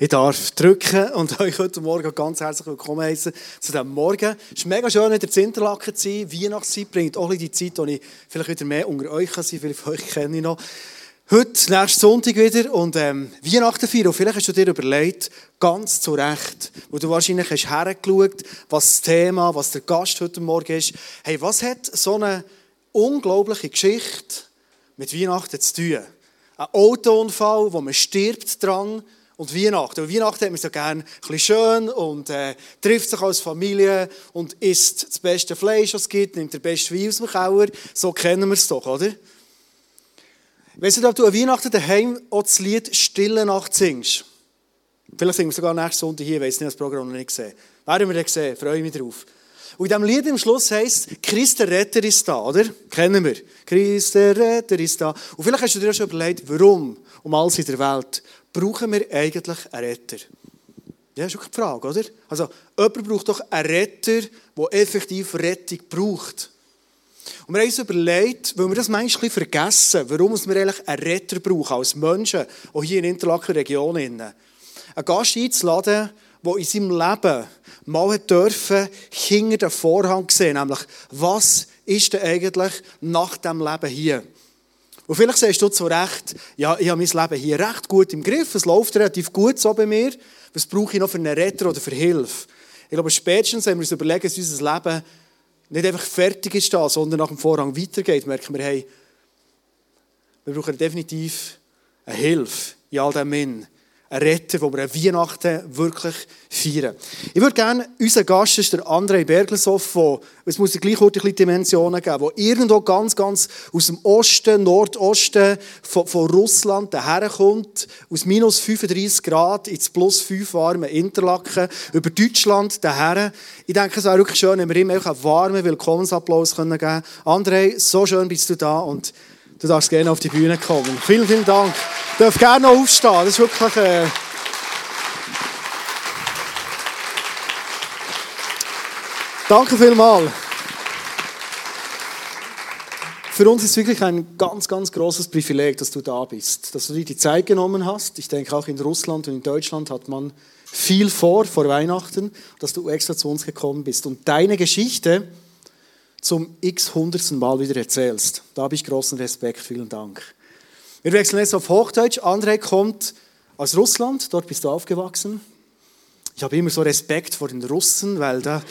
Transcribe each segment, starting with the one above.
Ich darf drücken und euch heute Morgen ganz herzlich willkommen heißen zu diesem Morgen. Es ist mega schön, wieder zu Interlaken zu sein. Weihnachtszeit bringt auch die Zeit, wo ich vielleicht wieder mehr unter euch kann sein. Viele von euch kenne ich noch. Heute, nächsten Sonntag wieder und ähm, Weihnachten feiern. Und vielleicht hast du dir überlegt, ganz zu Recht, wo du wahrscheinlich hast hergeschaut, was das Thema, was der Gast heute Morgen ist. Hey, was hat so eine unglaubliche Geschichte mit Weihnachten zu tun? Ein Autounfall, wo man stirbt dran und Weihnachten. Und Weihnachten hat man so gerne ein schön und äh, trifft sich als Familie und isst das beste Fleisch, was es gibt, nimmt den besten Wein aus dem Keller. So kennen wir es doch, oder? Weißt du, ob du an Weihnachten daheim auch das Lied Stille Nacht singst? Vielleicht singen wir sogar nächste Sonntag hier, ich weiß nicht, das Programm noch nicht gesehen. Werden wir das sehen, freue mich drauf. Und in diesem Lied im Schluss heisst Christ der Retter ist da, oder? Kennen wir. Christ der Retter ist da. Und vielleicht hast du dir auch schon überlegt, warum um alles in der Welt brauchen wir eigentlich einen Retter? Ja, das ist auch die Frage, oder? Also, jemand braucht doch einen Retter, der effektiv Rettung braucht. Und wir haben uns überlegt, weil wir das manchmal vergessen, warum wir eigentlich einen Retter brauchen als Menschen, auch hier in Interlaken Region. Einen Gast einzuladen, der in seinem Leben mal dürfen, hinter den Vorhang sehen, nämlich, was ist denn eigentlich nach dem Leben hier? Und vielleicht sagst du zu Recht, ja, ich habe mein Leben hier recht gut im Griff, es läuft relativ gut so bei mir, was brauche ich noch für einen Retter oder für Hilfe? Ich glaube, spätestens, wenn wir uns überlegen, dass unser Leben nicht einfach fertig ist da, sondern nach dem Vorhang weitergeht, merken wir, hey, wir brauchen definitiv eine Hilfe in all dem Sinn ein Retter, wo wir an Weihnachten wirklich feiern. Ich würde gerne, unser Gast ist der André Bergleshoff, der, es muss gleich heute ein Dimensionen geben, der irgendwo ganz, ganz aus dem Osten, Nordosten von, von Russland daherkommt, aus minus 35 Grad ins plus 5 warme Interlaken, über Deutschland daher. Ich denke, es wäre wirklich schön, wenn wir ihm einen warmen Willkommensapplaus geben können. André, so schön bist du da und Du darfst gerne auf die Bühne kommen. Vielen, vielen Dank. Du darfst gerne noch aufstehen. Das ist wirklich. Äh Danke vielmals. Für uns ist es wirklich ein ganz, ganz großes Privileg, dass du da bist, dass du dir die Zeit genommen hast. Ich denke, auch in Russland und in Deutschland hat man viel vor, vor Weihnachten, dass du extra zu uns gekommen bist. Und deine Geschichte, zum x-hundertsten Mal wieder erzählst. Da habe ich großen Respekt, vielen Dank. Wir wechseln jetzt auf Hochdeutsch. André kommt aus Russland, dort bist du aufgewachsen. Ich habe immer so Respekt vor den Russen, weil da,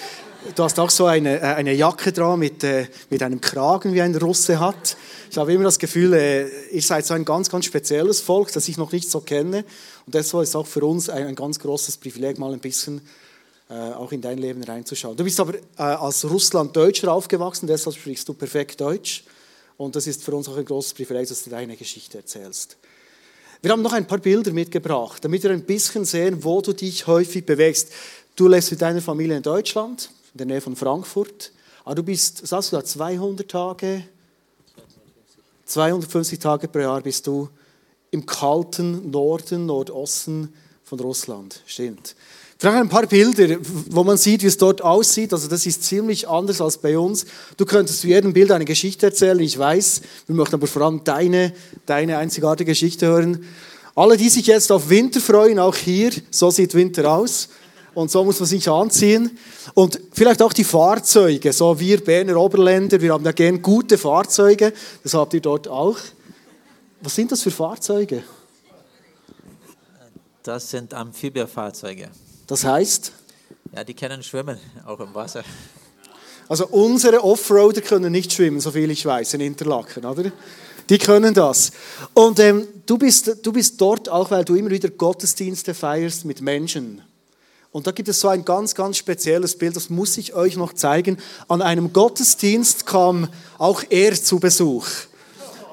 du hast auch so eine, äh, eine Jacke dran mit, äh, mit einem Kragen, wie ein Russe hat. Ich habe immer das Gefühl, äh, ihr seid so ein ganz, ganz spezielles Volk, das ich noch nicht so kenne. Und deshalb ist es auch für uns ein, ein ganz großes Privileg, mal ein bisschen auch in dein Leben reinzuschauen. Du bist aber äh, als Russland-Deutscher aufgewachsen, deshalb sprichst du perfekt Deutsch. Und das ist für uns auch ein großes Privileg, dass du deine Geschichte erzählst. Wir haben noch ein paar Bilder mitgebracht, damit wir ein bisschen sehen, wo du dich häufig bewegst. Du lebst mit deiner Familie in Deutschland, in der Nähe von Frankfurt. Aber du bist, sagst du da, 200 Tage, 250 Tage pro Jahr bist du im kalten Norden, Nordosten von Russland. Stimmt. Vielleicht ein paar Bilder, wo man sieht, wie es dort aussieht. Also das ist ziemlich anders als bei uns. Du könntest zu jedem Bild eine Geschichte erzählen, ich weiß. Wir möchten aber vor allem deine, deine einzigartige Geschichte hören. Alle, die sich jetzt auf Winter freuen, auch hier, so sieht Winter aus. Und so muss man sich anziehen. Und vielleicht auch die Fahrzeuge, so wir Berner Oberländer, wir haben ja gern gute Fahrzeuge. Das habt ihr dort auch. Was sind das für Fahrzeuge? Das sind Amphibiefahrzeuge. Das heißt? Ja, die können schwimmen, auch im Wasser. Also unsere Offroader können nicht schwimmen, so viel ich weiß, in Interlaken, oder? Die können das. Und ähm, du, bist, du bist dort auch, weil du immer wieder Gottesdienste feierst mit Menschen. Und da gibt es so ein ganz, ganz spezielles Bild, das muss ich euch noch zeigen. An einem Gottesdienst kam auch er zu Besuch.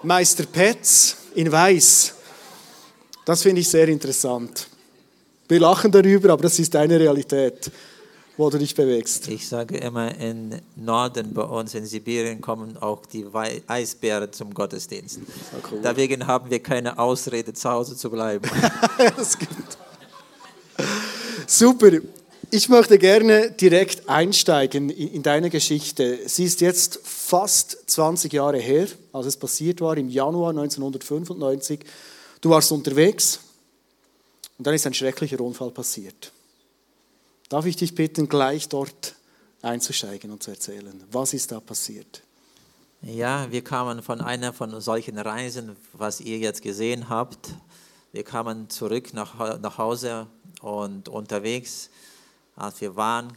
Meister Petz in Weiß. Das finde ich sehr interessant. Wir lachen darüber, aber das ist deine Realität, wo du dich bewegst. Ich sage immer, im Norden bei uns in Sibirien kommen auch die Eisbären zum Gottesdienst. Cool. Deswegen haben wir keine Ausrede, zu Hause zu bleiben. das gibt. Super. Ich möchte gerne direkt einsteigen in deine Geschichte. Sie ist jetzt fast 20 Jahre her, als es passiert war, im Januar 1995. Du warst unterwegs Und dann ist ein schrecklicher Unfall passiert. Darf ich dich bitten, gleich dort einzusteigen und zu erzählen? Was ist da passiert? Ja, wir kamen von einer von solchen Reisen, was ihr jetzt gesehen habt. Wir kamen zurück nach, nach Hause und unterwegs, als wir waren,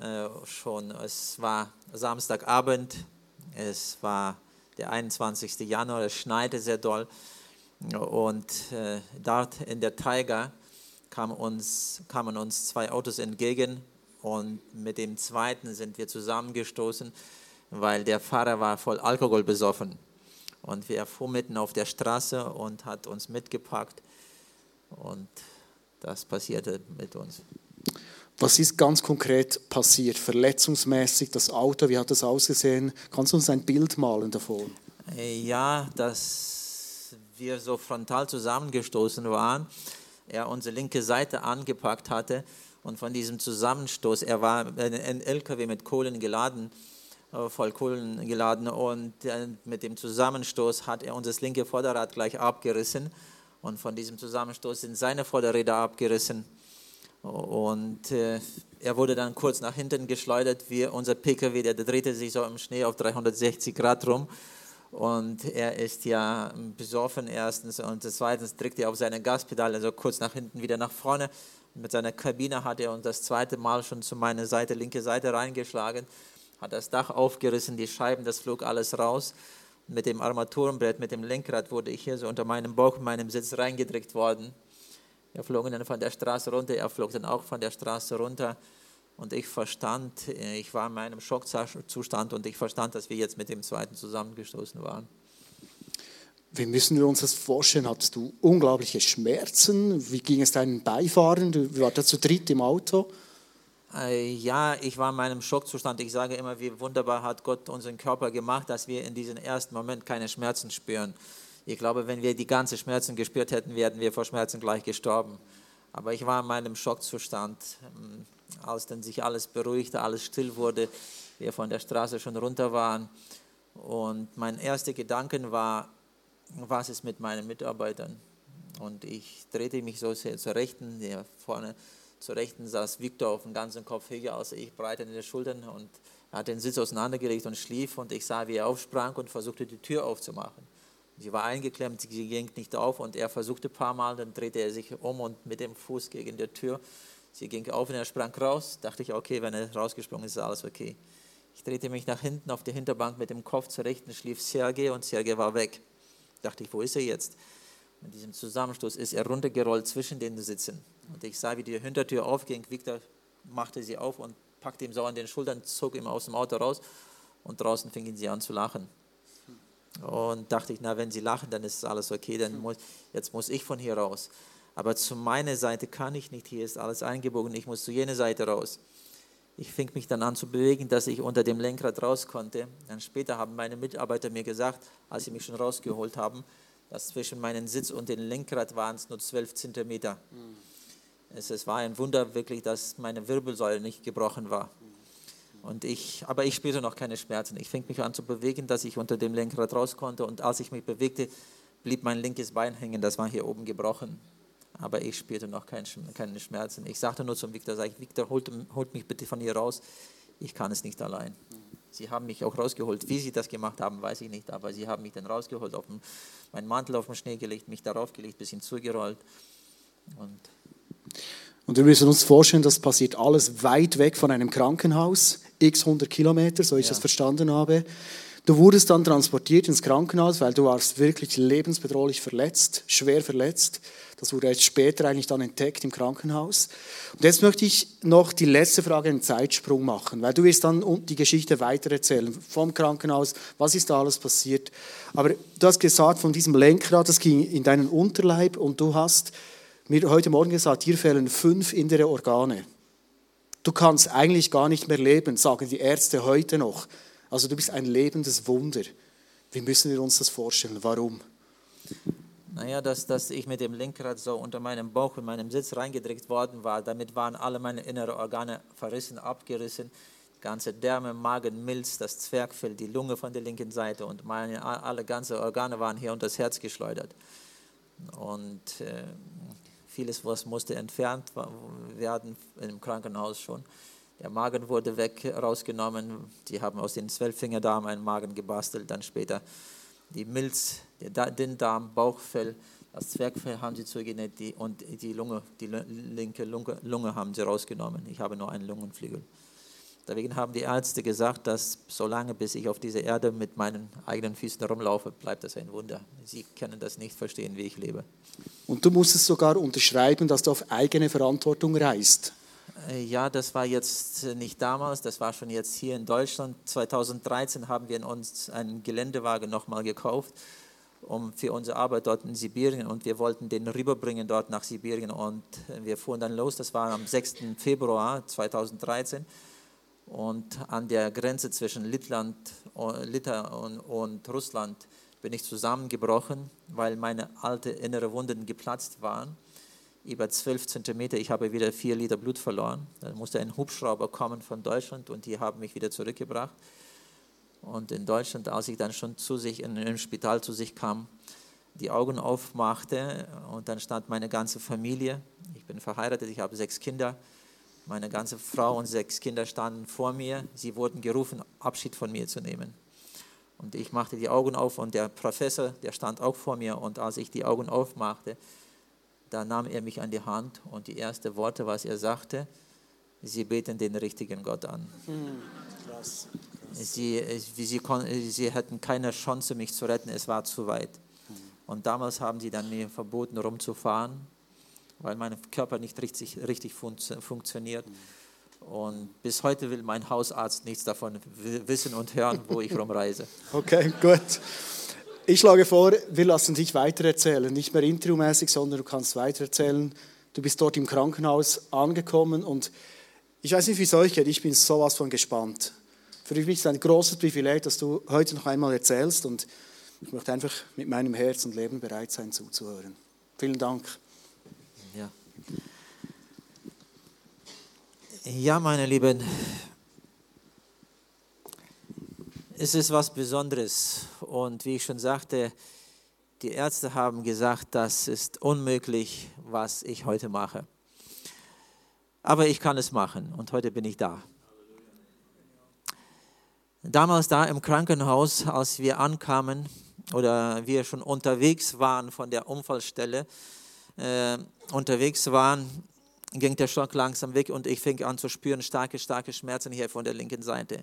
äh, schon, es war Samstagabend, es war der 21. Januar, es schneite sehr doll und äh, dort in der Tiger kam uns, kamen uns zwei Autos entgegen und mit dem zweiten sind wir zusammengestoßen, weil der Fahrer war voll Alkohol besoffen. Und wir fuhren mitten auf der Straße und hat uns mitgepackt. Und das passierte mit uns. Was ist ganz konkret passiert? Verletzungsmäßig, das Auto, wie hat das ausgesehen? Kannst du uns ein Bild malen davon? Ja, dass wir so frontal zusammengestoßen waren er unsere linke Seite angepackt hatte und von diesem Zusammenstoß, er war ein LKW mit Kohlen geladen, äh, voll Kohlen geladen und äh, mit dem Zusammenstoß hat er unser linke Vorderrad gleich abgerissen und von diesem Zusammenstoß sind seine Vorderräder abgerissen. Und äh, er wurde dann kurz nach hinten geschleudert, wie unser PKW, der drehte sich so im Schnee auf 360 Grad rum und er ist ja besoffen erstens und zweitens drückt er auf seine Gaspedale, also kurz nach hinten wieder nach vorne. Mit seiner Kabine hat er uns das zweite Mal schon zu meiner Seite, linke Seite reingeschlagen, hat das Dach aufgerissen, die Scheiben, das flog alles raus. Mit dem Armaturenbrett, mit dem Lenkrad wurde ich hier so unter meinem Bauch, in meinem Sitz reingedrückt worden. Er flog dann von der Straße runter, er flog dann auch von der Straße runter. Und ich verstand, äh, ich war in meinem Schockzustand und ich verstand, dass wir jetzt mit dem zweiten zusammengestoßen waren. Wie müssen wir uns das vorstellen? Hattest du unglaubliche Schmerzen? Wie ging es deinen Beifahrern? Du warst zu dritt im Auto. Äh, ja, ich war in meinem Schockzustand. Ich sage immer, wie wunderbar hat Gott unseren Körper gemacht, dass wir in diesem ersten Moment keine Schmerzen spüren. Ich glaube, wenn wir die ganzen Schmerzen gespürt hätten, wären wir vor Schmerzen gleich gestorben. Aber ich war in meinem Schockzustand. Ähm, als dann sich alles beruhigte, alles still wurde, wir von der Straße schon runter waren. Und mein erster Gedanke war, was ist mit meinen Mitarbeitern? Und ich drehte mich so sehr zur Rechten, der vorne zur Rechten saß Victor auf dem ganzen Kopf höher als ich, breit in den Schultern und er hat den Sitz auseinandergelegt und schlief und ich sah, wie er aufsprang und versuchte die Tür aufzumachen. Sie war eingeklemmt, sie ging nicht auf und er versuchte ein paar Mal, dann drehte er sich um und mit dem Fuß gegen die Tür Sie ging auf und er sprang raus. Dachte ich, okay, wenn er rausgesprungen ist, ist alles okay. Ich drehte mich nach hinten auf die Hinterbank mit dem Kopf zur Rechten, schlief Sergei und Sergei war weg. Dachte ich, wo ist er jetzt? Mit diesem Zusammenstoß ist er runtergerollt zwischen den Sitzen. Und ich sah, wie die Hintertür aufging. Victor machte sie auf und packte ihm so an den Schultern, zog ihn aus dem Auto raus und draußen fingen sie an zu lachen. Und dachte ich, na, wenn sie lachen, dann ist alles okay, dann muss, jetzt muss ich von hier raus aber zu meiner Seite kann ich nicht, hier ist alles eingebogen, ich muss zu jener Seite raus. Ich fing mich dann an zu bewegen, dass ich unter dem Lenkrad raus konnte. Dann später haben meine Mitarbeiter mir gesagt, als sie mich schon rausgeholt haben, dass zwischen meinem Sitz und dem Lenkrad waren es nur 12 Zentimeter. Mhm. Es, es, war ein Wunder wirklich, dass meine Wirbelsäule nicht gebrochen war. Und ich, aber ich spürte noch keine Schmerzen. Ich fing mich an zu bewegen, dass ich unter dem Lenkrad raus konnte. Und als ich mich bewegte, blieb mein linkes Bein hängen. Das war hier oben gebrochen aber ich spürte noch keine Schmerzen. Ich sagte nur zum Victor, sag ich, Victor, holt, holt mich bitte von hier raus, ich kann es nicht allein. Sie haben mich auch rausgeholt. Wie sie das gemacht haben, weiß ich nicht, aber sie haben mich dann rausgeholt, auf den, meinen Mantel auf den Schnee gelegt, mich darauf gelegt, ein bisschen zugerollt. Und, und wir müssen uns vorstellen, das passiert alles weit weg von einem Krankenhaus, x 100 Kilometer, so ich ja. das verstanden habe. Du wurdest dann transportiert ins Krankenhaus, weil du warst wirklich lebensbedrohlich verletzt, schwer verletzt. Das wurde jetzt später eigentlich dann entdeckt im Krankenhaus. Und jetzt möchte ich noch die letzte Frage, einen Zeitsprung machen, weil du wirst dann die Geschichte weitererzählen vom Krankenhaus, was ist da alles passiert. Aber du hast gesagt, von diesem Lenkrad, das ging in deinen Unterleib und du hast mir heute Morgen gesagt, hier fehlen fünf innere Organe. Du kannst eigentlich gar nicht mehr leben, sagen die Ärzte heute noch. Also du bist ein lebendes Wunder. Wie müssen wir uns das vorstellen? Warum? Naja, dass, dass ich mit dem Lenkrad so unter meinem Bauch in meinem Sitz reingedrückt worden war, damit waren alle meine inneren Organe verrissen, abgerissen. Ganze Därme, Magen, Milz, das Zwergfell, die Lunge von der linken Seite und meine alle ganze Organe waren hier unter das Herz geschleudert. Und äh, Vieles was musste entfernt werden im Krankenhaus schon. Der Magen wurde weg rausgenommen. Die haben aus den Zwölffingerdarm einen Magen gebastelt. Dann später die Milz, der Dünndarm, Bauchfell, das Zwergfell haben sie zugenäht die, und die Lunge, die linke Lunge, Lunge haben sie rausgenommen. Ich habe nur einen Lungenflügel. Deswegen haben die Ärzte gesagt, dass solange bis ich auf dieser Erde mit meinen eigenen Füßen rumlaufe, bleibt das ein Wunder. Sie können das nicht verstehen, wie ich lebe. Und du musstest sogar unterschreiben, dass du auf eigene Verantwortung reist. Äh, ja, das war jetzt nicht damals, das war schon jetzt hier in Deutschland. 2013 haben wir uns einen Geländewagen nochmal gekauft um für unsere Arbeit dort in Sibirien und wir wollten den rüberbringen dort nach Sibirien und wir fuhren dann los, das war am 6. Februar 2013 und an der Grenze zwischen Littland, Litauen und Russland bin ich zusammengebrochen, weil meine alte innere Wunden geplatzt waren. Über 12 Zentimeter, ich habe wieder 4 Liter Blut verloren. Dann musste ein Hubschrauber kommen von Deutschland und die haben mich wieder zurückgebracht. Und in Deutschland, als ich dann schon zu sich in, im Spital zu sich kam, die Augen aufmachte und dann stand meine ganze Familie. Ich bin verheiratet, ich habe sechs Kinder meine ganze Frau und sechs Kinder standen vor mir. Sie wurden gerufen, Abschied von mir zu nehmen. Und ich machte die Augen auf und der Professor, der stand auch vor mir. Und als ich die Augen aufmachte, da nahm er mich an die Hand und die ersten Worte, was er sagte, Sie beten den richtigen Gott an. Hm, krass, krass. Sie, sie, sie, sie hätten keine Chance, mich zu retten, es war zu weit. Und damals haben sie dann mir verboten, rumzufahren weil mein Körper nicht richtig, richtig fun funktioniert. Und bis heute will mein Hausarzt nichts davon wissen und hören, wo ich rumreise. Okay, gut. Ich schlage vor, wir lassen dich weitererzählen. Nicht mehr interviewmäßig, sondern du kannst weitererzählen. Du bist dort im Krankenhaus angekommen und ich weiß nicht, wie es euch geht, ich bin sowas von gespannt. Für mich ist es ein großes Privileg, dass du heute noch einmal erzählst und ich möchte einfach mit meinem Herz und Leben bereit sein zuzuhören. Vielen Dank. Ja, meine Lieben, es ist was Besonderes. Und wie ich schon sagte, die Ärzte haben gesagt, das ist unmöglich, was ich heute mache. Aber ich kann es machen und heute bin ich da. Damals da im Krankenhaus, als wir ankamen oder wir schon unterwegs waren von der Unfallstelle, äh, unterwegs waren, ging der Schock langsam weg und ich fing an zu spüren starke, starke Schmerzen hier von der linken Seite.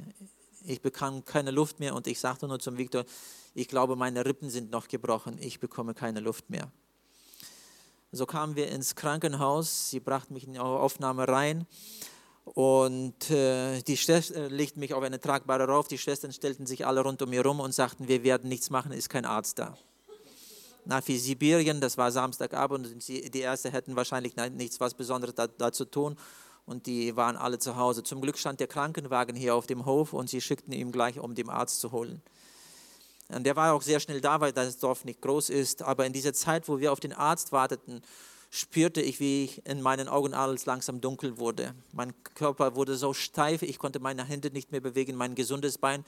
Ich bekam keine Luft mehr und ich sagte nur zum Viktor, ich glaube, meine Rippen sind noch gebrochen, ich bekomme keine Luft mehr. So kamen wir ins Krankenhaus, sie brachten mich in die Aufnahme rein und äh, die Schwester äh, legten mich auf eine tragbare rauf. Die Schwestern stellten sich alle rund um mir rum und sagten, wir werden nichts machen, ist kein Arzt da nach Sibirien, das war Samstagabend und die Ärzte hätten wahrscheinlich nichts was Besonderes da, da, zu tun und die waren alle zu Hause. Zum Glück stand der Krankenwagen hier auf dem Hof und sie schickten ihn gleich, um den Arzt zu holen. Und der war auch sehr schnell da, weil das Dorf nicht groß ist, aber in dieser Zeit, wo wir auf den Arzt warteten, spürte ich, wie in meinen Augen alles langsam dunkel wurde. Mein Körper wurde so steif, ich konnte meine Hände nicht mehr bewegen, mein gesundes Bein,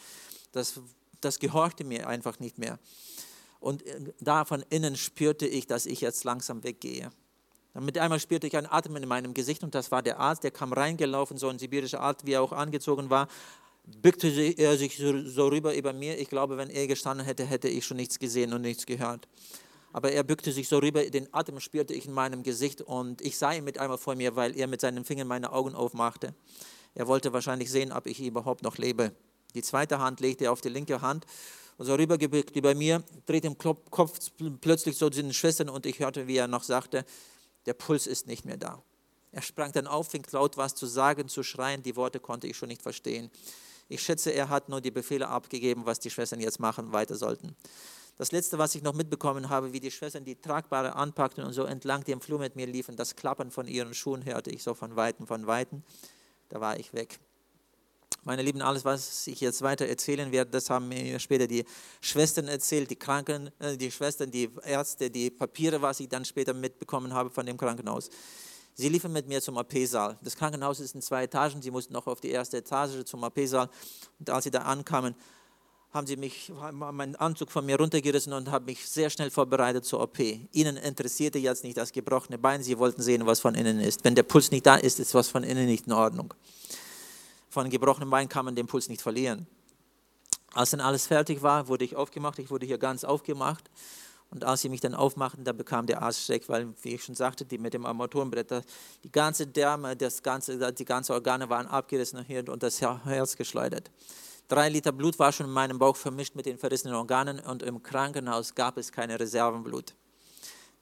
das, das gehorchte mir einfach nicht mehr. Und äh, da von innen spürte ich, dass ich jetzt langsam weggehe. Dann mit einmal spürte ich einen Atem in meinem Gesicht und das war der Arzt, der kam reingelaufen, so ein sibirischer Arzt, wie er auch angezogen war, bückte er sich so rüber über mir. Ich glaube, wenn er gestanden hätte, hätte ich schon nichts gesehen und nichts gehört. Aber er bückte sich so rüber, den Atem spürte ich in meinem Gesicht und ich sah ihn mit einmal vor mir, weil er mit seinen Fingern meine Augen aufmachte. Er wollte wahrscheinlich sehen, ob ich überhaupt noch lebe. Die zweite Hand legte er auf die linke Hand und so rübergebückt über mir, drehte im Kopf plötzlich so zu den Schwestern und ich hörte, wie er noch sagte, der Puls ist nicht mehr da. Er sprang dann auf, fing laut was zu sagen, zu schreien, die Worte konnte ich schon nicht verstehen. Ich schätze, er hat nur die Befehle abgegeben, was die Schwestern jetzt machen, weiter sollten. Das letzte, was ich noch mitbekommen habe, wie die Schwestern die Tragbare anpackten und so entlang dem Flur mit mir liefen, das Klappern von ihren Schuhen hörte ich so von Weitem, von Weitem. Da war ich weg. Meine Lieben, alles, was ich jetzt weiter erzählen werde, das haben mir später die Schwestern erzählt, die Kranken, äh, die Schwestern, die Ärzte, die Papiere, was ich dann später mitbekommen habe von dem Krankenhaus. Sie liefen mit mir zum AP-Saal. Das Krankenhaus ist in zwei Etagen. Sie mussten noch auf die erste Etage zum AP-Saal. Und als sie da ankamen, haben sie mich, meinen Anzug von mir runtergerissen und haben mich sehr schnell vorbereitet zur OP. Ihnen interessierte jetzt nicht das gebrochene Bein, sie wollten sehen, was von innen ist. Wenn der Puls nicht da ist, ist was von innen nicht in Ordnung. Von einem gebrochenen Bein kann man den Puls nicht verlieren. Als dann alles fertig war, wurde ich aufgemacht, ich wurde hier ganz aufgemacht. Und als sie mich dann aufmachten, da bekam der Arzt Schreck, weil, wie ich schon sagte, die mit dem Armaturenbrett, die ganze Därme, das ganze, die ganzen Organe waren abgerissen und das Herz geschleudert. Drei Liter Blut war schon in meinem Bauch vermischt mit den verrissenen Organen und im Krankenhaus gab es keine Reservenblut.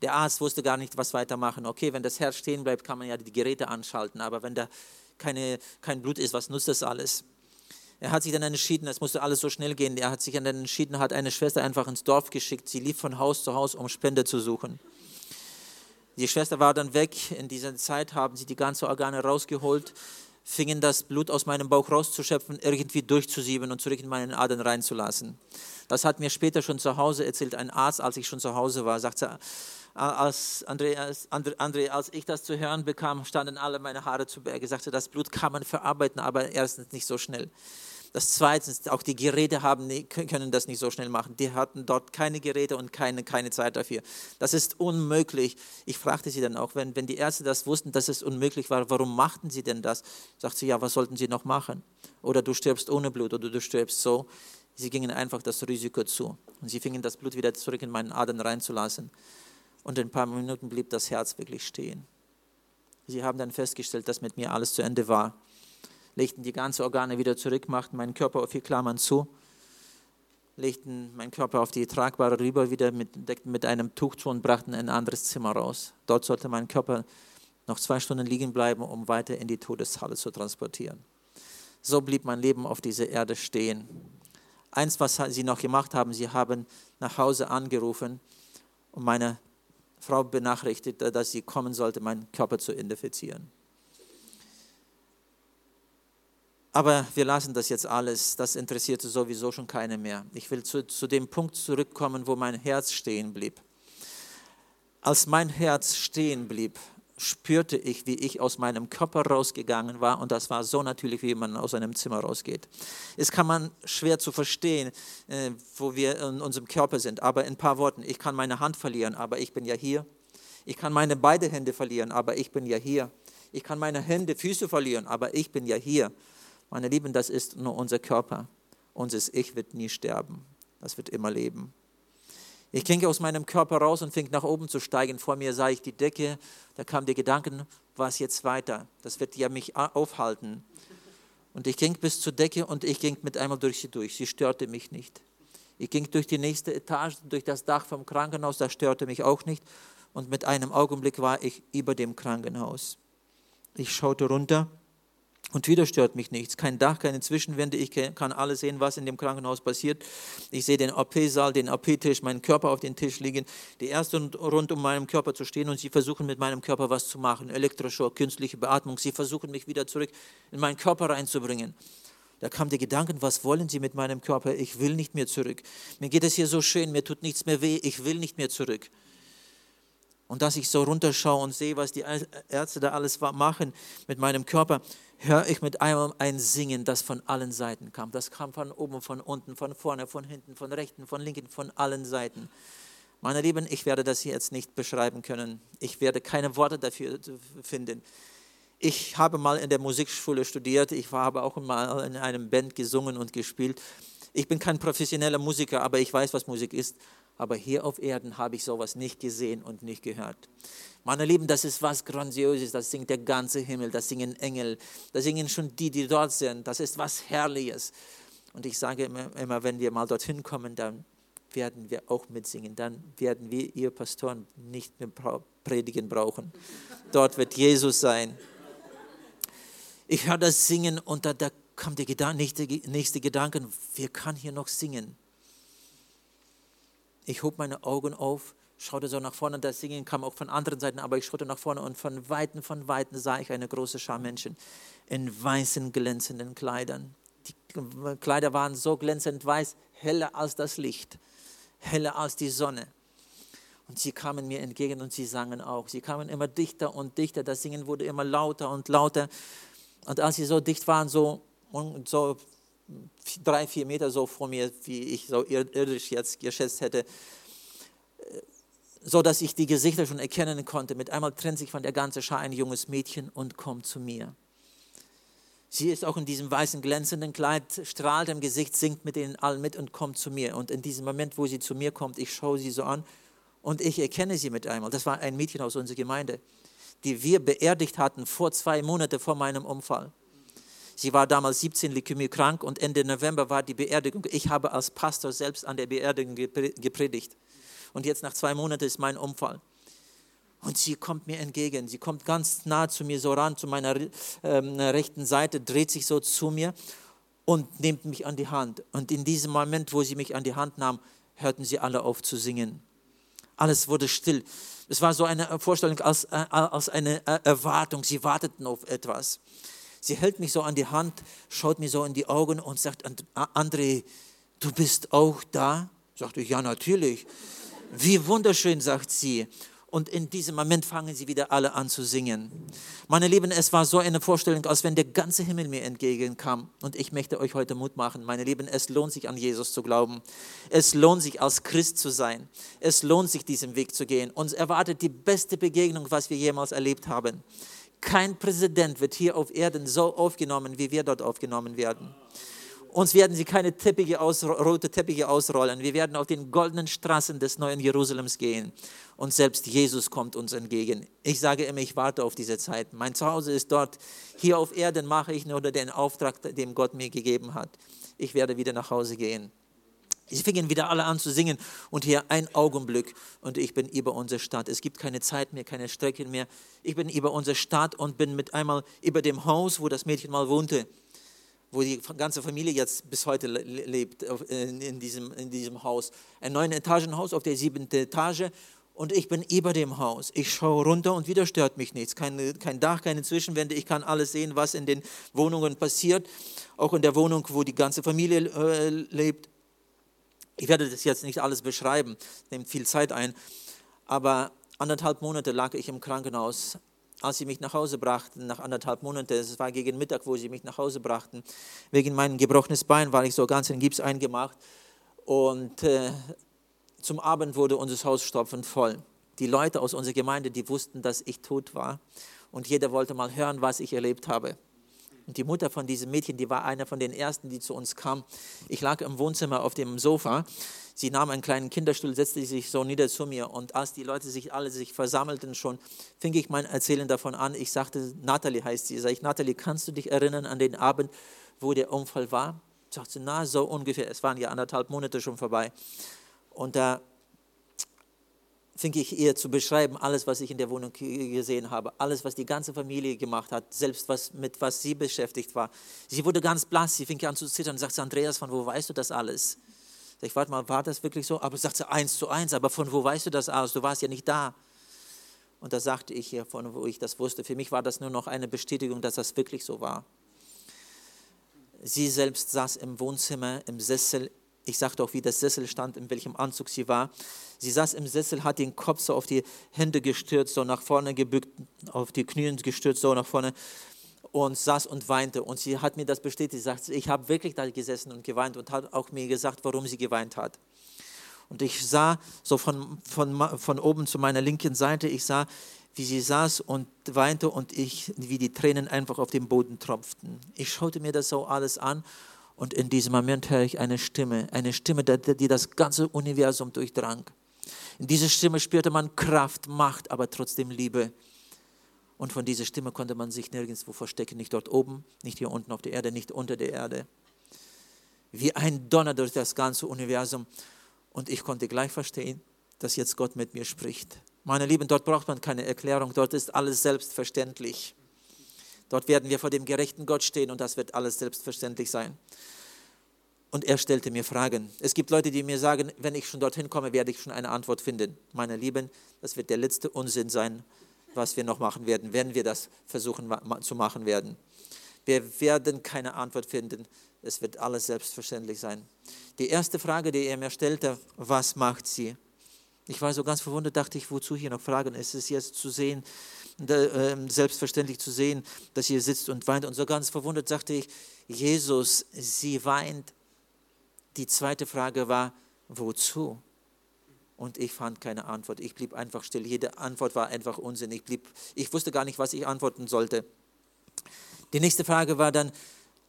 Der Arzt wusste gar nicht, was weitermachen. Okay, wenn das Herz stehen bleibt, kann man ja die Geräte anschalten, aber wenn da keine, kein Blut ist, was nutzt das alles? Er hat sich dann entschieden, es musste alles so schnell gehen, er hat sich dann entschieden, hat eine Schwester einfach ins Dorf geschickt. Sie lief von Haus zu Haus, um Spende zu suchen. Die Schwester war dann weg. In dieser Zeit haben sie die ganzen Organe rausgeholt fingen das Blut aus meinem Bauch rauszuschöpfen, irgendwie durchzusieben und zurück in meinen Adern reinzulassen. Das hat mir später schon zu Hause erzählt, ein Arzt, als ich schon zu Hause war, sagte, als, André, als, André, als ich das zu hören bekam, standen alle meine Haare zu Berge. Er sagte, das Blut kann man verarbeiten, aber erstens nicht so schnell. Das Zweite ist, auch die Geräte haben, können das nicht so schnell machen. Die hatten dort keine Geräte und keine, keine Zeit dafür. Das ist unmöglich. Ich fragte sie dann auch, wenn, wenn die Ärzte das wussten, dass es unmöglich war, warum machten sie denn das? Sagte sie, ja, was sollten sie noch machen? Oder du stirbst ohne Blut oder du stirbst so. Sie gingen einfach das Risiko zu. Und sie fingen das Blut wieder zurück in meinen Adern reinzulassen. Und in ein paar Minuten blieb das Herz wirklich stehen. Sie haben dann festgestellt, dass mit mir alles zu Ende war legten die ganzen Organe wieder zurück, machten meinen Körper auf vier Klammern zu, legten meinen Körper auf die tragbare rüber, wieder mit, deckten mit einem Tuch zu und brachten ein anderes Zimmer raus. Dort sollte mein Körper noch zwei Stunden liegen bleiben, um weiter in die Todeshalle zu transportieren. So blieb mein Leben auf dieser Erde stehen. Eins, was sie noch gemacht haben, sie haben nach Hause angerufen und meine Frau benachrichtigt, dass sie kommen sollte, meinen Körper zu identifizieren. Aber wir lassen das jetzt alles, das interessierte sowieso schon keine mehr. Ich will zu, zu dem Punkt zurückkommen, wo mein Herz stehen blieb. Als mein Herz stehen blieb, spürte ich, wie ich aus meinem Körper rausgegangen war und das war so natürlich, wie man aus einem Zimmer rausgeht. Es kann man schwer zu verstehen, äh, wo wir in unserem Körper sind, aber in ein paar Worten, ich kann meine Hand verlieren, aber ich bin ja hier. Ich kann meine beiden Hände verlieren, aber ich bin ja hier. Ich kann meine Hände, Füße verlieren, aber ich bin ja hier. Meine Lieben, das ist nur unser Körper. Unser Ich wird nie sterben. Das wird immer leben. Ich ging aus meinem Körper raus und fing nach oben zu steigen. Vor mir sah ich die Decke. Da kam der Gedanke, was jetzt weiter? Das wird ja mich aufhalten. Und ich ging bis zur Decke und ich ging mit einmal durch sie durch. Sie störte mich nicht. Ich ging durch die nächste Etage, durch das Dach vom Krankenhaus, das störte mich auch nicht. Und mit einem Augenblick war ich über dem Krankenhaus. Ich schaute runter und wieder stört mich nichts. Kein Dach, keine Zwischenwände. Ich kann alles sehen, was in dem Krankenhaus passiert. Ich sehe den OP-Saal, den OP-Tisch, meinen Körper auf den Tisch liegen. Die Ärzte rund um meinen Körper zu stehen und sie versuchen mit meinem Körper was zu machen. Elektroschock, künstliche Beatmung. Sie versuchen mich wieder zurück in meinen Körper reinzubringen. Da kam der Gedanke, was wollen Sie mit meinem Körper? Ich will nicht mehr zurück. Mir geht es hier so schön, mir tut nichts mehr weh. Ich will nicht mehr zurück. Und dass ich so runterschaue und sehe, was die Ärzte da alles machen mit meinem Körper, höre ich mit einmal ein Singen, das von allen Seiten kam. Das kam von oben, von unten, von vorne, von hinten, von rechten, von linken, von allen Seiten. Meine Lieben, ich werde das hier jetzt nicht beschreiben können. Ich werde keine Worte dafür finden. Ich habe mal in der Musikschule studiert. Ich habe auch mal in einem Band gesungen und gespielt. Ich bin kein professioneller Musiker, aber ich weiß, was Musik ist. Aber hier auf Erden habe ich sowas nicht gesehen und nicht gehört. Meine Lieben, das ist was Grandioses, das singt der ganze Himmel, das singen Engel, das singen schon die, die dort sind, das ist was Herrliches. Und ich sage immer, immer wenn wir mal dorthin kommen, dann werden wir auch mitsingen, dann werden wir, ihr Pastoren, nicht mehr predigen brauchen. Dort wird Jesus sein. Ich höre das Singen und da, kommt der Gedanke, nächste, nächste Gedanke, wer kann hier noch singen? Ich hob meine Augen auf schaute so nach vorne, das Singen kam auch von anderen Seiten, aber ich schaute nach vorne und von Weitem, von Weitem sah ich eine große Schar Menschen in weißen, glänzenden Kleidern. Die Kleider waren so glänzend weiß, heller als das Licht, heller als die Sonne. Und sie kamen mir entgegen und sie sangen auch. Sie kamen immer dichter und dichter, das Singen wurde immer lauter und lauter. Und als sie so dicht waren, so, so drei, vier Meter so vor mir, wie ich so irdisch jetzt geschätzt hätte, so dass ich die Gesichter schon erkennen konnte. Mit einmal trennt sich von der ganzen Schar ein junges Mädchen und kommt zu mir. Sie ist auch in diesem weißen glänzenden Kleid, strahlt im Gesicht, singt mit ihnen allen mit und kommt zu mir. Und in diesem Moment, wo sie zu mir kommt, ich schaue sie so an und ich erkenne sie mit einmal. Das war ein Mädchen aus unserer Gemeinde, die wir beerdigt hatten vor zwei Monaten vor meinem Unfall. Sie war damals 17 Leukämie krank und Ende November war die Beerdigung. Ich habe als Pastor selbst an der Beerdigung gepredigt. Und jetzt nach zwei Monaten ist mein Unfall. Und sie kommt mir entgegen. Sie kommt ganz nah zu mir so ran, zu meiner ähm, rechten Seite, dreht sich so zu mir und nimmt mich an die Hand. Und in diesem Moment, wo sie mich an die Hand nahm, hörten sie alle auf zu singen. Alles wurde still. Es war so eine Vorstellung als, äh, als eine äh, Erwartung. Sie warteten auf etwas. Sie hält mich so an die Hand, schaut mir so in die Augen und sagt, André, du bist auch da? Sagte ich, ja, natürlich. Wie wunderschön, sagt sie. Und in diesem Moment fangen sie wieder alle an zu singen. Meine Lieben, es war so eine Vorstellung, als wenn der ganze Himmel mir entgegenkam. Und ich möchte euch heute Mut machen. Meine Lieben, es lohnt sich an Jesus zu glauben. Es lohnt sich als Christ zu sein. Es lohnt sich diesen Weg zu gehen. Uns erwartet die beste Begegnung, was wir jemals erlebt haben. Kein Präsident wird hier auf Erden so aufgenommen, wie wir dort aufgenommen werden. Uns werden sie keine Teppiche aus, rote Teppiche ausrollen. Wir werden auf den goldenen Straßen des neuen Jerusalems gehen. Und selbst Jesus kommt uns entgegen. Ich sage immer, ich warte auf diese Zeit. Mein Zuhause ist dort. Hier auf Erden mache ich nur den Auftrag, den Gott mir gegeben hat. Ich werde wieder nach Hause gehen. Sie fingen wieder alle an zu singen und hier ein Augenblick und ich bin über unsere Stadt. Es gibt keine Zeit mehr, keine Strecken mehr. Ich bin über unsere Stadt und bin mit einmal über dem Haus, wo das Mädchen mal wohnte wo die ganze Familie jetzt bis heute lebt, in diesem, in diesem Haus. Ein neun Etagenhaus auf der siebten Etage und ich bin über dem Haus. Ich schaue runter und wieder stört mich nichts. Kein, kein Dach, keine Zwischenwände. Ich kann alles sehen, was in den Wohnungen passiert. Auch in der Wohnung, wo die ganze Familie äh, lebt. Ich werde das jetzt nicht alles beschreiben, nimmt viel Zeit ein. Aber anderthalb Monate lag ich im Krankenhaus als sie mich nach Hause brachten, nach anderthalb Monaten, es war gegen Mittag, wo sie mich nach Hause brachten, wegen meinem gebrochenen Bein war ich so ganz in Gips eingemacht und äh, zum Abend wurde unser Haus stopfend voll. Die Leute aus unserer Gemeinde, die wussten, dass ich tot war und jeder wollte mal hören, was ich erlebt habe. Die Mutter von diesem Mädchen, die war einer von den ersten, die zu uns kam. Ich lag im Wohnzimmer auf dem Sofa. Sie nahm einen kleinen Kinderstuhl, setzte sich so nieder zu mir. Und als die Leute sich alle sich versammelten schon, fing ich mein Erzählen davon an. Ich sagte, Natalie heißt sie. Sag ich, Natalie, kannst du dich erinnern an den Abend, wo der Unfall war? Sagte sie, na, so ungefähr. Es waren ja anderthalb Monate schon vorbei. Und da fing ich ihr zu beschreiben, alles, was ich in der Wohnung gesehen habe, alles, was die ganze Familie gemacht hat, selbst was, mit was sie beschäftigt war. Sie wurde ganz blass, sie fing an zu zittern und sagte, Andreas, von wo weißt du das alles? Ich warte mal, war das wirklich so? Aber sagt sie, eins zu eins, aber von wo weißt du das alles? Du warst ja nicht da. Und da sagte ich ihr, von wo ich das wusste. Für mich war das nur noch eine Bestätigung, dass das wirklich so war. Sie selbst saß im Wohnzimmer, im Sessel, ich sagte auch, wie der Sessel stand, in welchem Anzug sie war. Sie saß im Sessel, hat den Kopf so auf die Hände gestürzt, so nach vorne gebückt, auf die Knie gestürzt, so nach vorne und saß und weinte. Und sie hat mir das bestätigt. Sie sagt, ich habe wirklich da gesessen und geweint und hat auch mir gesagt, warum sie geweint hat. Und ich sah so von, von, von oben zu meiner linken Seite, ich sah, wie sie saß und weinte und ich, wie die Tränen einfach auf den Boden tropften. Ich schaute mir das so alles an und in diesem Moment höre ich eine Stimme, eine Stimme, die das ganze Universum durchdrang. In dieser Stimme spürte man Kraft, Macht, aber trotzdem Liebe. Und von dieser Stimme konnte man sich nirgendwo verstecken, nicht dort oben, nicht hier unten auf der Erde, nicht unter der Erde. Wie ein Donner durch das ganze Universum. Und ich konnte gleich verstehen, dass jetzt Gott mit mir spricht. Meine Lieben, dort braucht man keine Erklärung, dort ist alles selbstverständlich. Dort werden wir vor dem gerechten Gott stehen und das wird alles selbstverständlich sein. Und er stellte mir Fragen. Es gibt Leute, die mir sagen, wenn ich schon dorthin komme, werde ich schon eine Antwort finden. Meine Lieben, das wird der letzte Unsinn sein, was wir noch machen werden, wenn wir das versuchen zu machen werden. Wir werden keine Antwort finden. Es wird alles selbstverständlich sein. Die erste Frage, die er mir stellte, was macht sie? Ich war so ganz verwundert, dachte ich, wozu hier noch Fragen? Es ist jetzt zu sehen, selbstverständlich zu sehen, dass sie sitzt und weint. Und so ganz verwundert sagte ich, Jesus, sie weint. Die zweite Frage war, wozu? Und ich fand keine Antwort. Ich blieb einfach still. Jede Antwort war einfach Unsinn. Ich, blieb, ich wusste gar nicht, was ich antworten sollte. Die nächste Frage war dann,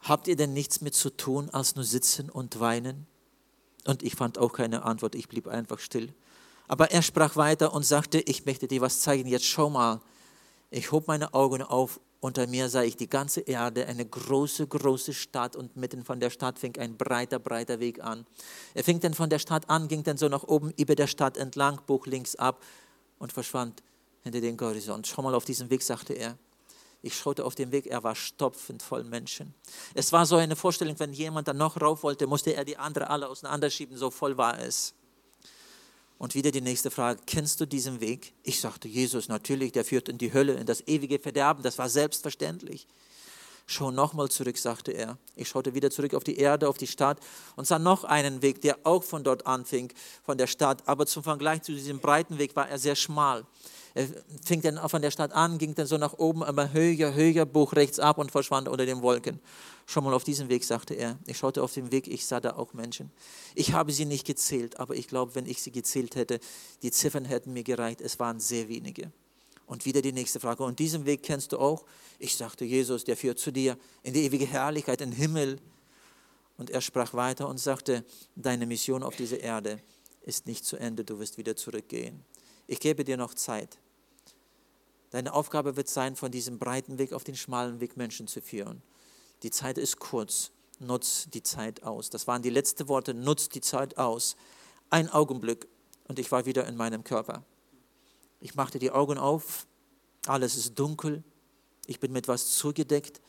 habt ihr denn nichts mit zu tun, als nur sitzen und weinen? Und ich fand auch keine Antwort. Ich blieb einfach still. Aber er sprach weiter und sagte, ich möchte dir was zeigen. Jetzt schau mal. Ich hob meine Augen auf unter mir sah ich die ganze Erde, eine große, große Stadt und mitten von der Stadt fing ein breiter, breiter Weg an. Er fing dann von der Stadt an, ging dann so nach oben über der Stadt entlang, bog links ab und verschwand hinter den Horizont. Schau mal auf diesen Weg, sagte er. Ich schaute auf den Weg, er war stopfend voll Menschen. Es war so eine Vorstellung, wenn jemand dann noch rauf wollte, musste er die andere alle auseinanderschieben, so voll war es. Und wieder die nächste Frage, kennst du diesen Weg? Ich sagte, Jesus, natürlich, der führt in die Hölle, in das ewige Verderben, das war selbstverständlich. Schau nochmal zurück, sagte er. Ich schaute wieder zurück auf die Erde, auf die Stadt und sah noch einen Weg, der auch von dort anfing, von der Stadt. Aber zum Vergleich zu diesem breiten Weg war er sehr schmal. Er fing dann von der Stadt an, ging dann so nach oben, immer höher, höher, bog rechts ab und verschwand unter den Wolken. Schau mal auf diesen Weg, sagte er. Ich schaute auf den Weg, ich sah da auch Menschen. Ich habe sie nicht gezählt, aber ich glaube, wenn ich sie gezählt hätte, die Ziffern hätten mir gereicht. Es waren sehr wenige. Und wieder die nächste Frage. Und diesen Weg kennst du auch? Ich sagte, Jesus, der führt zu dir in die ewige Herrlichkeit, in den Himmel. Und er sprach weiter und sagte, deine Mission auf dieser Erde ist nicht zu Ende, du wirst wieder zurückgehen. Ich gebe dir noch Zeit. Deine Aufgabe wird sein, von diesem breiten Weg auf den schmalen Weg Menschen zu führen. Die Zeit ist kurz, nutz die Zeit aus. Das waren die letzten Worte, nutz die Zeit aus. Ein Augenblick und ich war wieder in meinem Körper. Ich machte die Augen auf, alles ist dunkel, ich bin mit was zugedeckt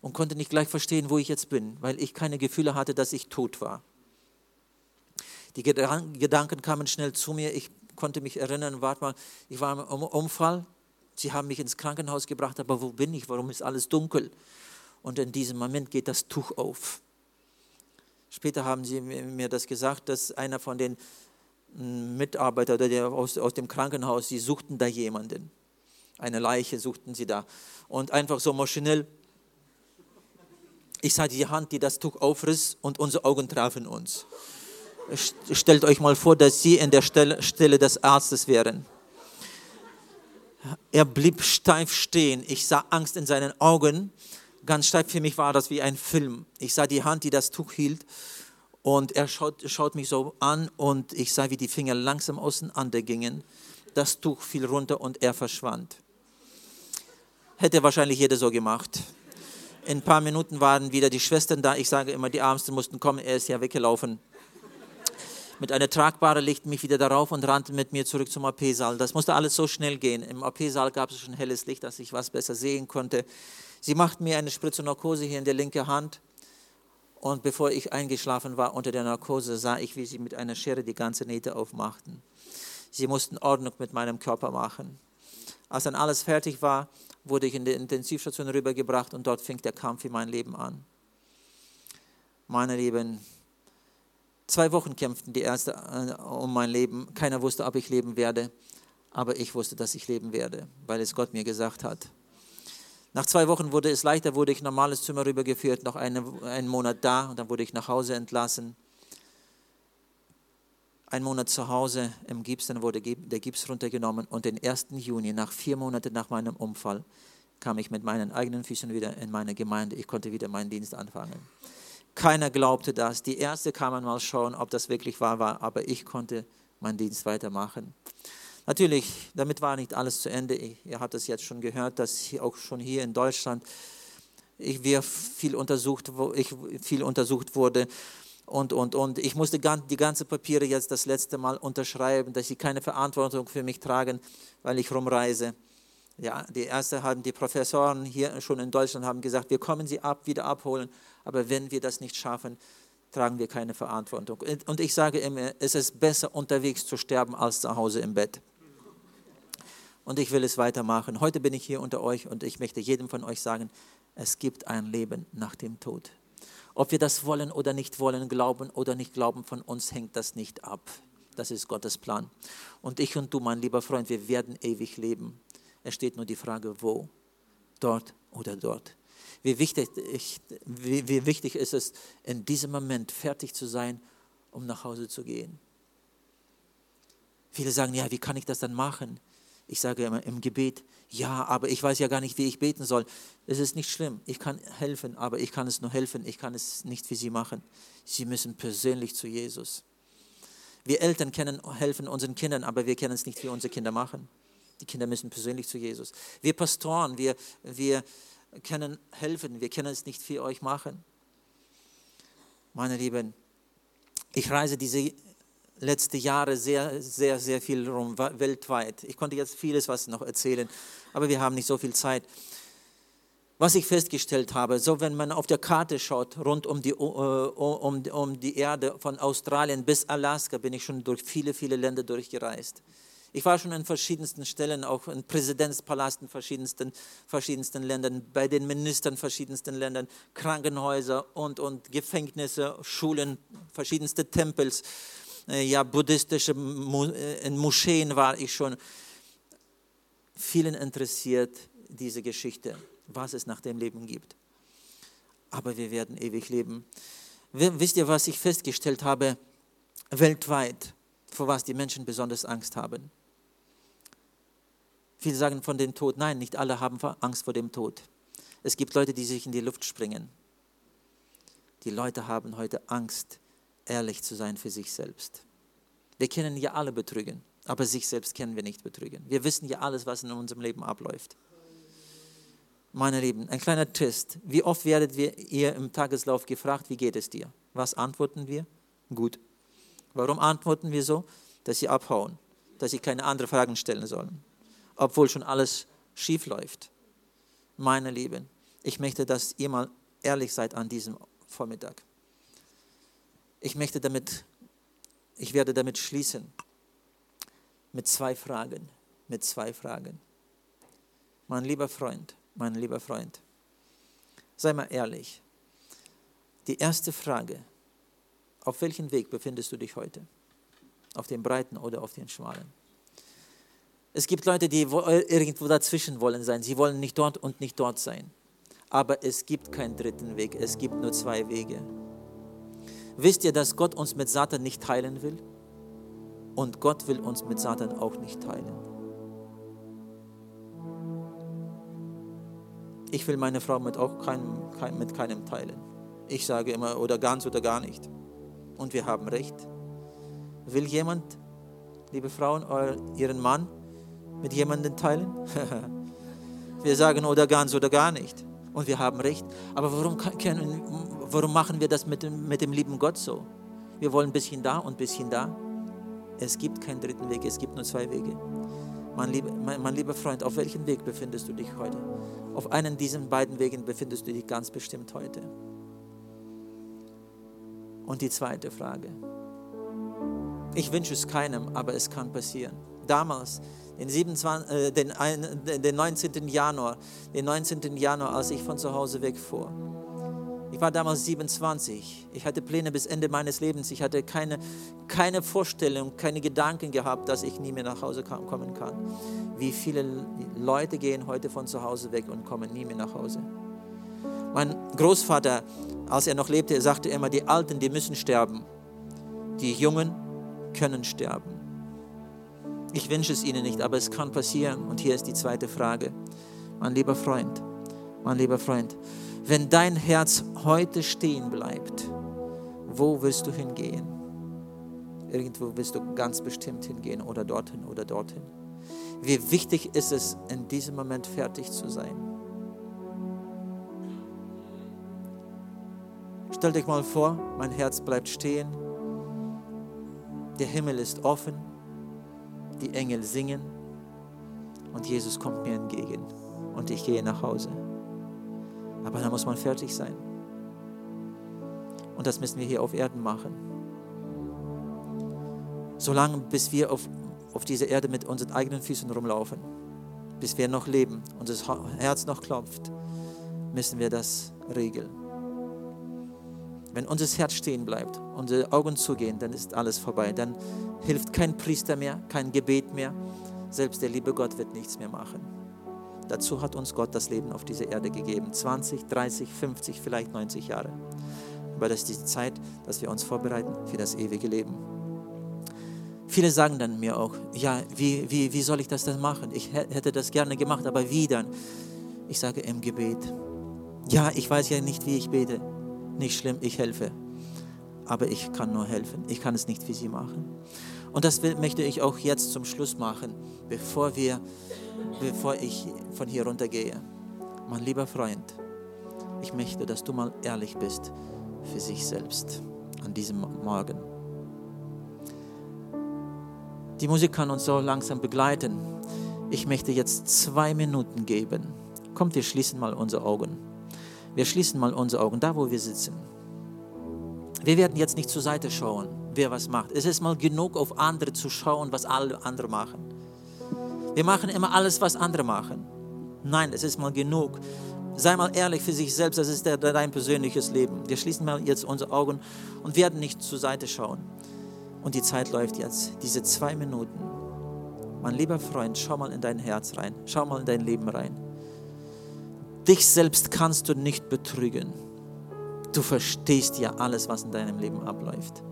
und konnte nicht gleich verstehen, wo ich jetzt bin, weil ich keine Gefühle hatte, dass ich tot war. Die Gedanken kamen schnell zu mir, ich konnte mich erinnern, warte mal, ich war im Unfall, Sie haben mich ins Krankenhaus gebracht, aber wo bin ich? Warum ist alles dunkel? Und in diesem Moment geht das Tuch auf. Später haben sie mir das gesagt, dass einer von den mm, Mitarbeitern aus, aus dem Krankenhaus, sie suchten da jemanden. Eine Leiche suchten sie da. Und einfach so maschinell, ich sah die Hand, die das Tuch aufriss und unsere Augen trafen uns. Stellt euch mal vor, dass sie in der Stelle, Stelle des Arztes wären. Er blieb steif stehen. Ich sah Angst in seinen Augen. Ganz steif für mich war das wie ein Film. Ich sah die Hand, die das Tuch hielt. Und er schaut, schaut mich so an und ich sah, wie die Finger langsam auseinander gingen. Das Tuch fiel runter und er verschwand. Hätte wahrscheinlich jeder so gemacht. In ein paar Minuten waren wieder die Schwestern da. Ich sage immer, die Ärmsten mussten kommen. Er ist ja weggelaufen mit einer tragbaren legten mich wieder darauf und rannten mit mir zurück zum AP-Saal. Das musste alles so schnell gehen. Im AP-Saal gab es schon helles Licht, dass ich was besser sehen konnte. Sie machten mir eine Spritze Narkose hier in der linken Hand. Und bevor ich eingeschlafen war unter der Narkose, sah ich, wie sie mit einer Schere die ganze Nähte aufmachten. Sie mussten Ordnung mit meinem Körper machen. Als dann alles fertig war, wurde ich in die Intensivstation rübergebracht und dort fing der Kampf für mein Leben an. Meine Lieben, Zwei Wochen kämpften die Ärzte äh, um mein Leben. Keiner wusste, ob ich leben werde. Aber ich wusste, dass ich leben werde, weil es Gott mir gesagt hat. Nach zwei Wochen wurde es leichter, wurde ich in ein normales Zimmer rübergeführt, noch eine, einen Monat da und dann wurde ich nach Hause entlassen. Ein Monat zu Hause im Gips, dann wurde der Gips runtergenommen und den 1. Juni, nach vier Monaten nach meinem Unfall, kam ich mit meinen eigenen Füßen wieder in meine Gemeinde. Ich konnte wieder meinen Dienst anfangen. Keiner glaubte das. Die Erste kamen mal schauen, ob das wirklich wahr war, aber ich konnte meinen Dienst weitermachen. Natürlich, damit war nicht alles zu Ende. Ihr habt es jetzt schon gehört, dass auch schon hier in Deutschland ich, viel untersucht, ich viel untersucht wurde und, und, und. Ich musste die ganzen Papiere jetzt das letzte Mal unterschreiben, dass sie keine Verantwortung für mich tragen, weil ich rumreise. Ja, die erste haben die Professoren hier schon in Deutschland haben gesagt, wir kommen sie ab, wieder abholen, aber wenn wir das nicht schaffen, tragen wir keine Verantwortung. Und ich sage immer, es ist besser unterwegs zu sterben als zu Hause im Bett. Und ich will es weitermachen. Heute bin ich hier unter euch und ich möchte jedem von euch sagen, es gibt ein Leben nach dem Tod. Ob wir das wollen oder nicht wollen, glauben oder nicht glauben, von uns hängt das nicht ab. Das ist Gottes Plan. Und ich und du, mein lieber Freund, wir werden ewig leben Es steht nur die Frage, wo? Dort oder dort. Wie wichtig, wie, wie wichtig ist es, in diesem Moment fertig zu sein, um nach Hause zu gehen. Viele sagen, ja, wie kann ich das dann machen? Ich sage immer im Gebet, ja, aber ich weiß ja gar nicht, wie ich beten soll. Es ist nicht schlimm. Ich kann helfen, aber ich kann es nur helfen. Ich kann es nicht für Sie machen. Sie müssen persönlich zu Jesus. Wir Eltern können helfen unseren Kindern, aber wir können es nicht für unsere Kinder machen. Die Kinder müssen persönlich zu Jesus. Wir Pastoren, wir, wir können helfen, wir können es nicht für euch machen. Meine Lieben, ich reise diese letzten Jahre sehr, sehr, sehr viel rum, weltweit. Ich konnte jetzt vieles was noch erzählen, aber wir haben nicht so viel Zeit. Was ich festgestellt habe, so wenn man auf der Karte schaut, rund um die, uh, um, um die Erde, von Australien bis Alaska, bin ich schon durch viele, viele Länder durchgereist. Ich war schon in verschiedensten Stellen, auch in verschiedensten, verschiedensten Ländern, bei den Ministern verschiedensten Ländern, Krankenhäuser und, und Gefängnisse, Schulen, verschiedenste Tempels, äh, ja, buddhistische äh, in Moscheen war ich schon. Vielen interessiert diese Geschichte, was es nach dem Leben gibt. Aber wir werden ewig leben. Wisst ihr, was ich festgestellt habe? Weltweit, vor was die Menschen besonders Angst haben. Viele sagen von dem Tod. Nein, nicht alle haben Angst vor dem Tod. Es gibt Leute, die sich in die Luft springen. Die Leute haben heute Angst, ehrlich zu sein für sich selbst. Wir kennen ja alle betrügen, aber sich selbst kennen wir nicht betrügen. Wir wissen ja alles, was in unserem Leben abläuft. Meine Lieben, ein kleiner Test. Wie oft werdet ihr im Tageslauf gefragt, wie geht es dir? Was antworten wir? Gut. Warum antworten wir so? Dass sie abhauen, dass sie keine anderen Fragen stellen sollen obwohl schon alles schief läuft. Meine Lieben, ich möchte, dass ihr mal ehrlich seid an diesem Vormittag. Ich möchte damit, ich werde damit schließen mit zwei Fragen, mit zwei Fragen. Mein lieber Freund, mein lieber Freund, sei mal ehrlich. Die erste Frage, auf welchem Weg befindest du dich heute? Auf dem breiten oder auf dem schmalen? Es gibt Leute, die irgendwo dazwischen wollen sein. Sie wollen nicht dort und nicht dort sein. Aber es gibt keinen dritten Weg. Es gibt nur zwei Wege. Wisst ihr, dass Gott uns mit Satan nicht teilen will? Und Gott will uns mit Satan auch nicht teilen. Ich will meine Frau mit auch keinem, kein, mit keinem teilen. Ich sage immer, oder ganz oder gar nicht. Und wir haben recht. Will jemand, liebe Frauen, ihren Mann mit jemandem teilen? wir sagen oder ganz oder gar nicht. Und wir haben recht. Aber warum, können, warum machen wir das mit dem, mit dem lieben Gott so? Wir wollen ein bisschen da und ein bisschen da. Es gibt keinen dritten Weg, es gibt nur zwei Wege. Mein, liebe, mein, mein lieber Freund, auf welchem Weg befindest du dich heute? Auf einen dieser beiden Wegen befindest du dich ganz bestimmt heute. Und die zweite Frage. Ich wünsche es keinem, aber es kann passieren. Damals, den, 27, äh, den, den 19. Januar, den 19. Januar, als ich von zu Hause wegfuhr. Ich war damals 27. Ich hatte Pläne bis Ende meines Lebens. Ich hatte keine, keine Vorstellung, keine Gedanken gehabt, dass ich nie mehr nach Hause kommen kann. Wie viele Leute gehen heute von zu Hause weg und kommen nie mehr nach Hause. Mein Großvater, als er noch lebte, sagte immer, die Alten, die müssen sterben. Die Jungen können sterben. Ich wünsche es Ihnen nicht, aber es kann passieren. Und hier ist die zweite Frage. Mein lieber Freund, mein lieber Freund, wenn dein Herz heute stehen bleibt, wo willst du hingehen? Irgendwo willst du ganz bestimmt hingehen oder dorthin oder dorthin. Wie wichtig ist es, in diesem Moment fertig zu sein? Stell dich mal vor, mein Herz bleibt stehen, der Himmel ist offen, die Engel singen und Jesus kommt mir entgegen und ich gehe nach Hause. Aber da muss man fertig sein. Und das müssen wir hier auf Erden machen. Solange bis wir auf, auf dieser Erde mit unseren eigenen Füßen rumlaufen, bis wir noch leben, unser Herz noch klopft, müssen wir das regeln. Wenn unser Herz stehen bleibt, unsere Augen zugehen, dann ist alles vorbei. Dann hilft kein Priester mehr, kein Gebet mehr. Selbst der liebe Gott wird nichts mehr machen. Dazu hat uns Gott das Leben auf dieser Erde gegeben. 20, 30, 50, vielleicht 90 Jahre. Aber das ist die Zeit, dass wir uns vorbereiten für das ewige Leben. Viele sagen dann mir auch, ja, wie, wie, wie soll ich das denn machen? Ich hätte das gerne gemacht, aber wie dann? Ich sage im Gebet. Ja, ich weiß ja nicht, wie ich bete. Nicht schlimm, ich helfe. Aber ich kann nur helfen. Ich kann es nicht für Sie machen. Und das möchte ich auch jetzt zum Schluss machen, bevor, wir, bevor ich von hier runtergehe. Mein lieber Freund, ich möchte, dass du mal ehrlich bist für sich selbst an diesem Morgen. Die Musik kann uns so langsam begleiten. Ich möchte jetzt zwei Minuten geben. Kommt, wir schließen mal unsere Augen. Wir schließen mal unsere Augen, da wo wir sitzen. Wir werden jetzt nicht zur Seite schauen, wer was macht. Es ist mal genug, auf andere zu schauen, was alle andere machen. Wir machen immer alles, was andere machen. Nein, es ist mal genug. Sei mal ehrlich für sich selbst, das ist dein persönliches Leben. Wir schließen mal jetzt unsere Augen und werden nicht zur Seite schauen. Und die Zeit läuft jetzt, diese zwei Minuten. Mein lieber Freund, schau mal in dein Herz rein, schau mal in dein Leben rein. Dich selbst kannst du nicht betrügen. Du verstehst ja alles, was in deinem Leben abläuft.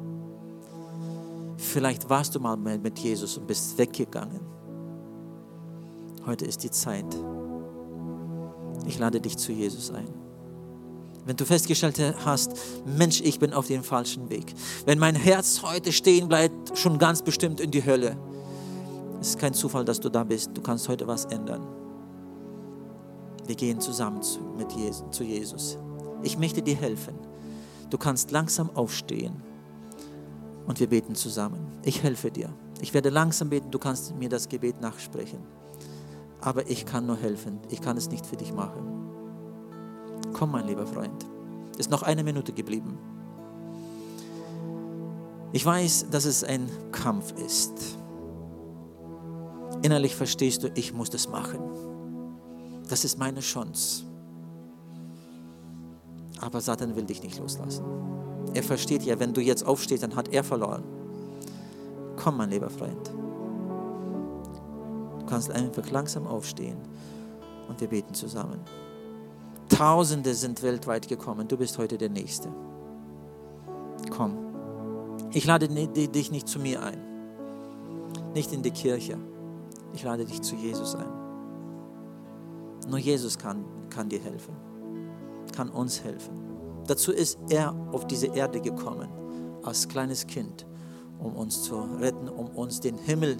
Vielleicht warst du mal mit Jesus und bist weggegangen. Heute ist die Zeit. Ich lade dich zu Jesus ein. Wenn du festgestellt hast, Mensch, ich bin auf dem falschen Weg. Wenn mein Herz heute stehen bleibt, schon ganz bestimmt in die Hölle. Es ist kein Zufall, dass du da bist. Du kannst heute was ändern. Wir gehen zusammen zu, mit Jesus, zu Jesus. Ich möchte dir helfen. Du kannst langsam aufstehen und wir beten zusammen. Ich helfe dir. Ich werde langsam beten, du kannst mir das Gebet nachsprechen. Aber ich kann nur helfen. Ich kann es nicht für dich machen. Komm, mein lieber Freund. Es ist noch eine Minute geblieben. Ich weiß, dass es ein Kampf ist. Innerlich verstehst du, ich muss das machen. Das ist meine Chance. Aber Satan will dich nicht loslassen. Er versteht ja, wenn du jetzt aufstehst, dann hat er verloren. Komm, mein lieber Freund. Du kannst einfach langsam aufstehen und wir beten zusammen. Tausende sind weltweit gekommen. Du bist heute der Nächste. Komm. Ich lade dich nicht zu mir ein. Nicht in die Kirche. Ich lade dich zu Jesus ein. Nur Jesus kann, kann dir helfen, kann uns helfen. Dazu ist er auf diese Erde gekommen, als kleines Kind, um uns zu retten, um uns den Himmel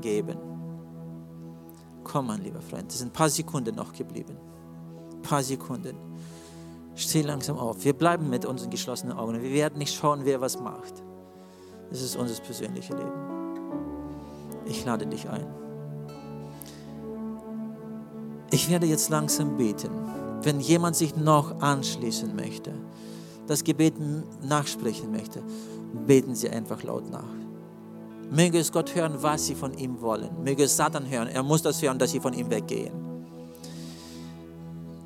geben. Komm, mein lieber Freund, es sind ein paar Sekunden noch geblieben. Ein paar Sekunden. Steh langsam auf. Wir bleiben mit unseren geschlossenen Augen. Wir werden nicht schauen, wer was macht. Das ist unser persönliches Leben. Ich lade dich ein. Ich werde jetzt langsam beten. Wenn jemand sich noch anschließen möchte, das Gebet nachsprechen möchte, beten Sie einfach laut nach. Möge es Gott hören, was Sie von ihm wollen. Möge es Satan hören. Er muss das hören, dass Sie von ihm weggehen.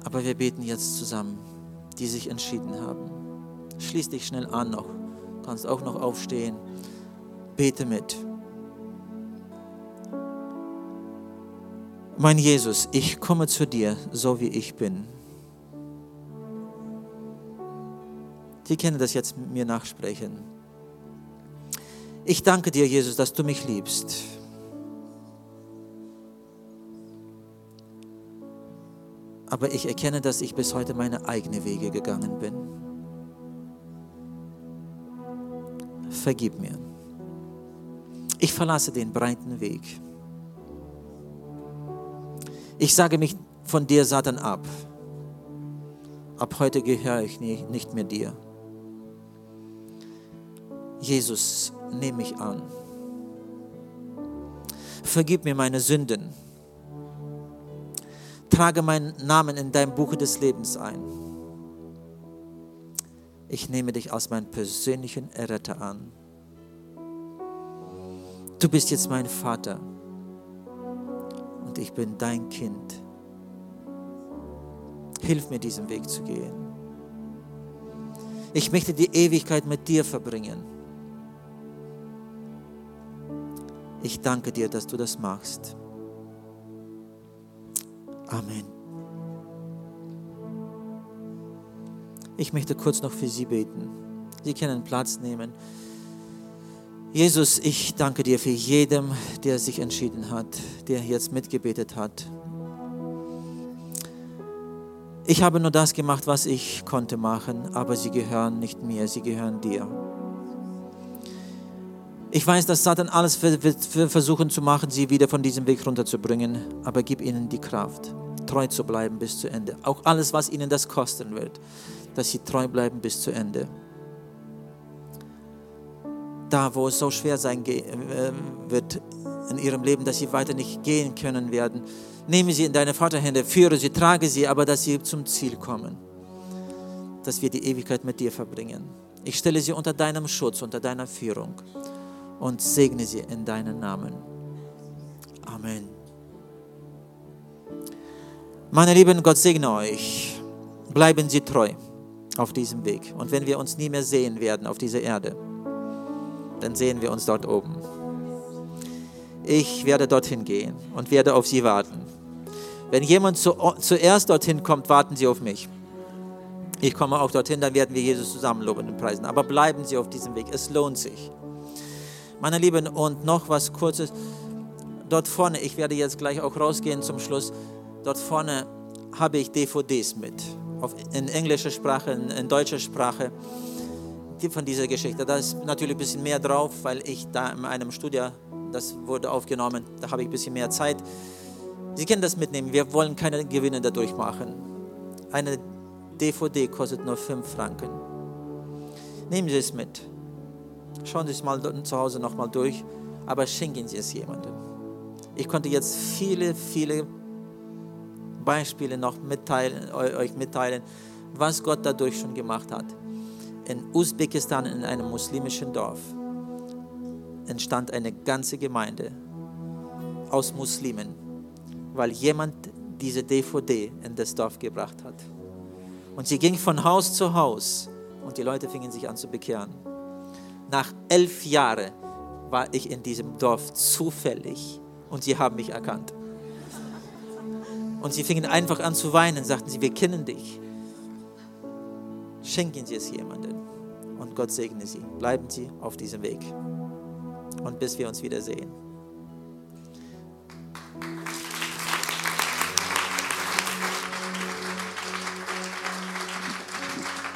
Aber wir beten jetzt zusammen, die sich entschieden haben. Schließ dich schnell an noch. Du kannst auch noch aufstehen. Bete mit. Mein Jesus, ich komme zu dir, so wie ich bin. Die können das jetzt mit mir nachsprechen. Ich danke dir, Jesus, dass du mich liebst. Aber ich erkenne, dass ich bis heute meine eigenen Wege gegangen bin. Vergib mir. Ich verlasse den breiten Weg. Ich sage mich von dir, Satan, ab. Ab heute gehöre ich nicht mehr dir. Jesus, nehme mich an. Vergib mir meine Sünden. Trage meinen Namen in dein Buch des Lebens ein. Ich nehme dich als meinen persönlichen Erretter an. Du bist jetzt mein Vater und ich bin dein Kind. Hilf mir, diesen Weg zu gehen. Ich möchte die Ewigkeit mit dir verbringen. Ich danke dir, dass du das machst. Amen. Ich möchte kurz noch für Sie beten. Sie können Platz nehmen. Jesus, ich danke dir für jedem, der sich entschieden hat, der jetzt mitgebetet hat. Ich habe nur das gemacht, was ich konnte machen, aber sie gehören nicht mir, sie gehören dir. Ich weiß, dass Satan alles wird versuchen zu machen, sie wieder von diesem Weg runterzubringen, aber gib ihnen die Kraft, treu zu bleiben bis zu Ende. Auch alles, was ihnen das kosten wird, dass sie treu bleiben bis zu Ende da, wo es so schwer sein äh, wird in ihrem Leben, dass sie weiter nicht gehen können werden. Nehme sie in deine Vaterhände, führe sie, trage sie, aber dass sie zum Ziel kommen, dass wir die Ewigkeit mit dir verbringen. Ich stelle sie unter deinem Schutz, unter deiner Führung und segne sie in deinen Namen. Amen. Meine Lieben, Gott segne euch. Bleiben Sie treu auf diesem Weg. Und wenn wir uns nie mehr sehen werden auf dieser Erde, dann sehen wir uns dort oben. Ich werde dorthin gehen und werde auf Sie warten. Wenn jemand zu, zuerst dorthin kommt, warten Sie auf mich. Ich komme auch dorthin, dann werden wir Jesus zusammen loben und preisen. Aber bleiben Sie auf diesem Weg, es lohnt sich. Meine Lieben, und noch was Kurzes. Dort vorne, ich werde jetzt gleich auch rausgehen zum Schluss, dort vorne habe ich DVDs mit, in englischer Sprache, in deutscher Sprache von dieser Geschichte. Da ist natürlich ein bisschen mehr drauf, weil ich da in einem Studio, das wurde aufgenommen, da habe ich ein bisschen mehr Zeit. Sie können das mitnehmen, wir wollen keine Gewinne dadurch machen. Eine DVD kostet nur 5 Franken. Nehmen Sie es mit. Schauen Sie es mal zu Hause nochmal durch, aber schenken Sie es jemandem. Ich konnte jetzt viele, viele Beispiele noch mitteilen, euch mitteilen, was Gott dadurch schon gemacht hat in Usbekistan in einem muslimischen Dorf entstand eine ganze Gemeinde aus Muslimen, weil jemand diese DVD in das Dorf gebracht hat. Und sie ging von Haus zu Haus und die Leute fingen sich an zu bekehren. Nach elf Jahren war ich in diesem Dorf zufällig und sie haben mich erkannt. Und sie fingen einfach an zu weinen, sagten sie, wir kennen dich. Schenken Sie es jemandem Gott segne Sie. Bleiben Sie auf diesem Weg und bis wir uns wiedersehen.